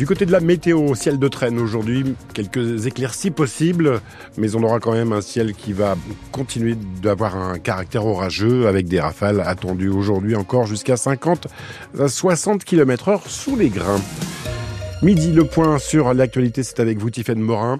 Du côté de la météo, ciel de traîne aujourd'hui, quelques éclaircies possibles, mais on aura quand même un ciel qui va continuer d'avoir un caractère orageux avec des rafales attendues aujourd'hui encore jusqu'à 50 à 60 km heure sous les grains. Midi, le point sur l'actualité, c'est avec vous, Tiffaine Morin.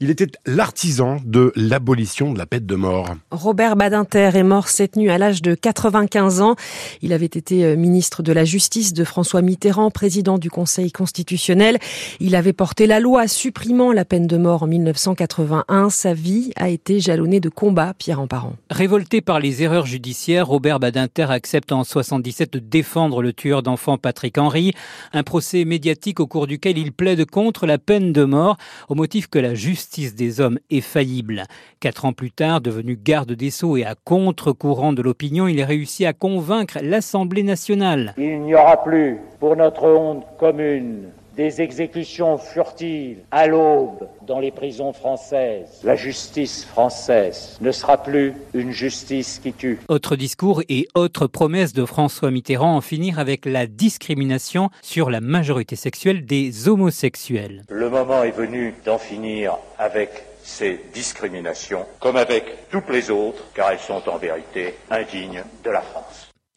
Il était l'artisan de l'abolition de la peine de mort. Robert Badinter est mort cette nuit à l'âge de 95 ans. Il avait été euh, ministre de la Justice de François Mitterrand, président du Conseil constitutionnel. Il avait porté la loi supprimant la peine de mort en 1981. Sa vie a été jalonnée de combats, Pierre Emparent. Révolté par les erreurs judiciaires, Robert Badinter accepte en 77 de défendre le tueur d'enfants Patrick Henry. Un procès médiatique au cours duquel il plaide contre la peine de mort au motif que la justice justice des hommes est faillible. Quatre ans plus tard, devenu garde des Sceaux et à contre-courant de l'opinion, il réussit à convaincre l'Assemblée nationale. Il n'y aura plus, pour notre honte commune, des exécutions furtives à l'aube dans les prisons françaises. La justice française ne sera plus une justice qui tue. Autre discours et autre promesse de François Mitterrand en finir avec la discrimination sur la majorité sexuelle des homosexuels. Le moment est venu d'en finir avec ces discriminations, comme avec toutes les autres, car elles sont en vérité indignes de la France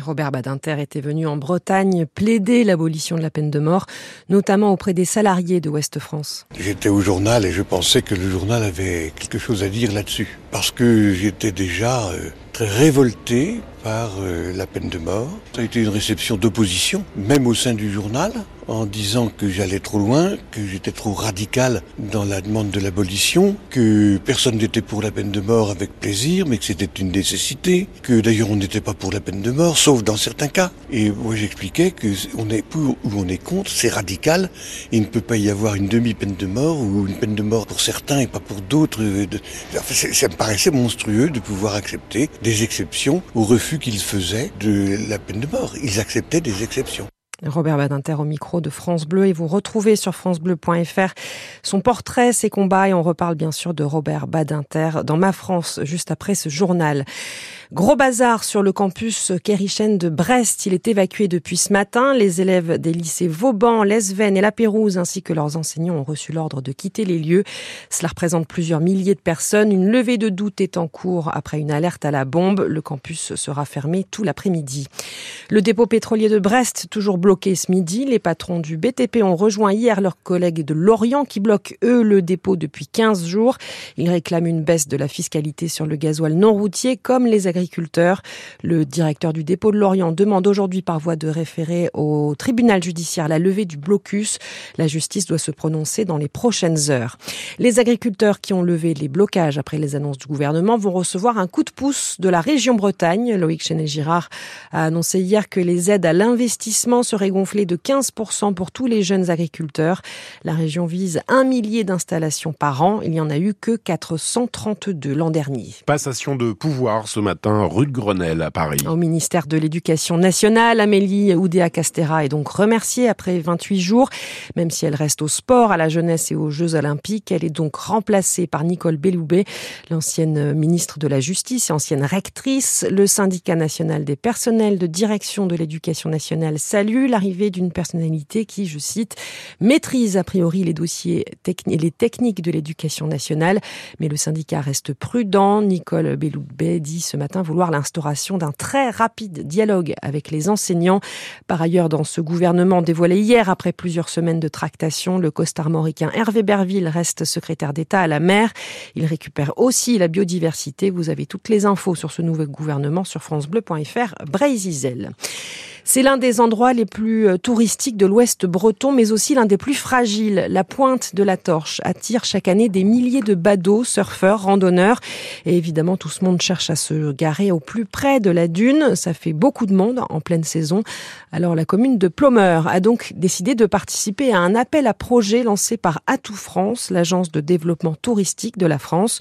Robert Badinter était venu en Bretagne plaider l'abolition de la peine de mort, notamment auprès des salariés de Ouest France. J'étais au journal et je pensais que le journal avait quelque chose à dire là-dessus. Parce que j'étais déjà euh, très révolté euh, la peine de mort. Ça a été une réception d'opposition, même au sein du journal, en disant que j'allais trop loin, que j'étais trop radical dans la demande de l'abolition, que personne n'était pour la peine de mort avec plaisir, mais que c'était une nécessité, que d'ailleurs on n'était pas pour la peine de mort, sauf dans certains cas. Et moi j'expliquais que on est pour ou on est contre, c'est radical, il ne peut pas y avoir une demi-peine de mort ou une peine de mort pour certains et pas pour d'autres. ça me paraissait monstrueux de pouvoir accepter des exceptions au refus qu'ils faisaient de la peine de mort. Ils acceptaient des exceptions. Robert Badinter au micro de France Bleu et vous retrouvez sur francebleu.fr son portrait, ses combats et on reparle bien sûr de Robert Badinter dans Ma France juste après ce journal. Gros bazar sur le campus Kerichen de Brest. Il est évacué depuis ce matin. Les élèves des lycées Vauban, Lesven et La Pérouse ainsi que leurs enseignants ont reçu l'ordre de quitter les lieux. Cela représente plusieurs milliers de personnes. Une levée de doute est en cours après une alerte à la bombe. Le campus sera fermé tout l'après-midi. Le dépôt pétrolier de Brest, toujours bloqué ce midi. Les patrons du BTP ont rejoint hier leurs collègues de Lorient qui bloquent eux le dépôt depuis 15 jours. Ils réclament une baisse de la fiscalité sur le gasoil non routier comme les agriculteurs agriculteurs. Le directeur du dépôt de Lorient demande aujourd'hui par voie de référé au tribunal judiciaire la levée du blocus. La justice doit se prononcer dans les prochaines heures. Les agriculteurs qui ont levé les blocages après les annonces du gouvernement vont recevoir un coup de pouce de la région Bretagne. Loïc Chenet-Girard a annoncé hier que les aides à l'investissement seraient gonflées de 15% pour tous les jeunes agriculteurs. La région vise un millier d'installations par an. Il n'y en a eu que 432 l'an dernier. Passation de pouvoir ce matin rue de Grenelle à Paris. Au ministère de l'Éducation nationale, Amélie Oudéa-Castera est donc remerciée après 28 jours. Même si elle reste au sport, à la jeunesse et aux Jeux Olympiques, elle est donc remplacée par Nicole Belloubet, l'ancienne ministre de la Justice et ancienne rectrice. Le syndicat national des personnels de direction de l'éducation nationale salue l'arrivée d'une personnalité qui, je cite, maîtrise a priori les dossiers et les techniques de l'éducation nationale. Mais le syndicat reste prudent. Nicole Belloubet dit ce matin vouloir l'instauration d'un très rapide dialogue avec les enseignants. Par ailleurs, dans ce gouvernement dévoilé hier, après plusieurs semaines de tractation, le costarmoricain Hervé Berville reste secrétaire d'État à la mer. Il récupère aussi la biodiversité. Vous avez toutes les infos sur ce nouveau gouvernement sur francebleu.fr. Breizizel. C'est l'un des endroits les plus euh, touristiques de l'ouest breton, mais aussi l'un des plus fragiles. La pointe de la Torche attire chaque année des milliers de badauds, surfeurs, randonneurs. Et évidemment, tout ce monde cherche à se garer au plus près de la dune. Ça fait beaucoup de monde en pleine saison. Alors la commune de Plomeur a donc décidé de participer à un appel à projet lancé par Atout France, l'agence de développement touristique de la France,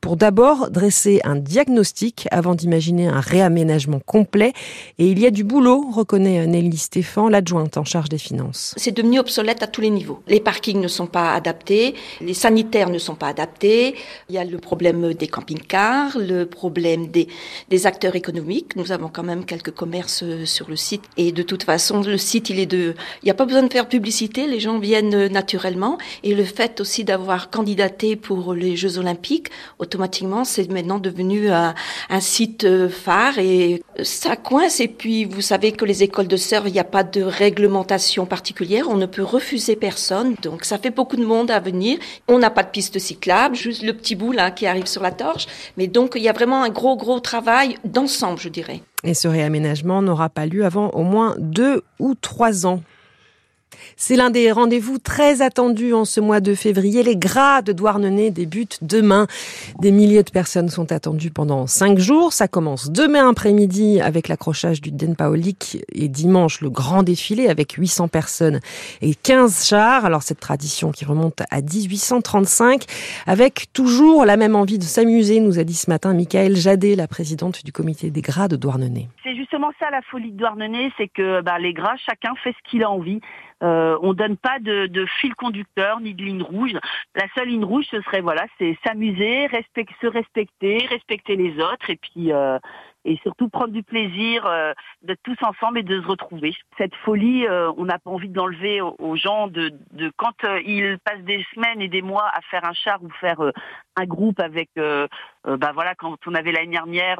pour d'abord dresser un diagnostic avant d'imaginer un réaménagement complet. Et il y a du boulot, connaît Nelly Stéphane, l'adjointe en charge des finances. C'est devenu obsolète à tous les niveaux. Les parkings ne sont pas adaptés, les sanitaires ne sont pas adaptés, il y a le problème des camping-cars, le problème des, des acteurs économiques. Nous avons quand même quelques commerces euh, sur le site et de toute façon, le site, il est de... Il n'y a pas besoin de faire publicité, les gens viennent naturellement et le fait aussi d'avoir candidaté pour les Jeux Olympiques, automatiquement, c'est maintenant devenu un, un site euh, phare et ça coince et puis vous savez que les écoles de surf, il n'y a pas de réglementation particulière. On ne peut refuser personne. Donc, ça fait beaucoup de monde à venir. On n'a pas de piste cyclable, juste le petit bout là qui arrive sur la torche. Mais donc, il y a vraiment un gros, gros travail d'ensemble, je dirais. Et ce réaménagement n'aura pas lieu avant au moins deux ou trois ans. C'est l'un des rendez-vous très attendus en ce mois de février. Les gras de Douarnenez débutent demain. Des milliers de personnes sont attendues pendant cinq jours. Ça commence demain après-midi avec l'accrochage du Den Paolik et dimanche le grand défilé avec 800 personnes et 15 chars. Alors cette tradition qui remonte à 1835 avec toujours la même envie de s'amuser, nous a dit ce matin Michael Jadet, la présidente du comité des gras de Douarnenez. C'est justement ça la folie de Douarnenez, c'est que bah, les gras, chacun fait ce qu'il a envie. Euh, on donne pas de, de, fil conducteur ni de ligne rouge. La seule ligne rouge, ce serait voilà, c'est s'amuser, se respecter, respecter les autres, et puis euh, et surtout prendre du plaisir euh, d'être tous ensemble et de se retrouver. Cette folie, euh, on n'a pas envie d'enlever aux, gens de, de quand euh, ils passent des semaines et des mois à faire un char ou faire un groupe avec, bah voilà, quand on avait l'année dernière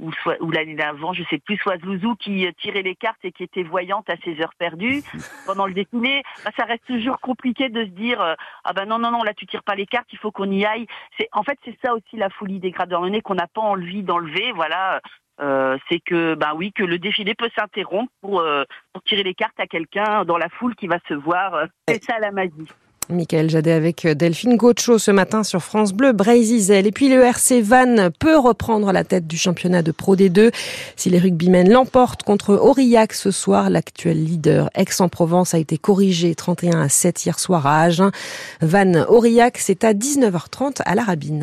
ou, ou l'année d'avant, je sais plus, soit Zouzou qui tirait les cartes et qui était voyante à ses heures perdues pendant le défilé, bah, ça reste toujours compliqué de se dire ah ben non non non là tu tires pas les cartes, il faut qu'on y aille. C'est en fait c'est ça aussi la folie des gradeurs qu'on n'a pas envie d'enlever. Voilà, euh, c'est que bah oui que le défilé peut s'interrompre pour, euh, pour, tirer les cartes à quelqu'un dans la foule qui va se voir. C'est ça la magie. Michael Jadet avec Delphine Gaucho ce matin sur France Bleu, Brésil. Et puis le RC Vannes peut reprendre la tête du championnat de Pro D2 si les rugbymen l'emportent contre Aurillac ce soir. L'actuel leader Aix-en-Provence a été corrigé 31 à 7 hier soir à Agen. Vannes Aurillac, c'est à 19h30 à la Rabine.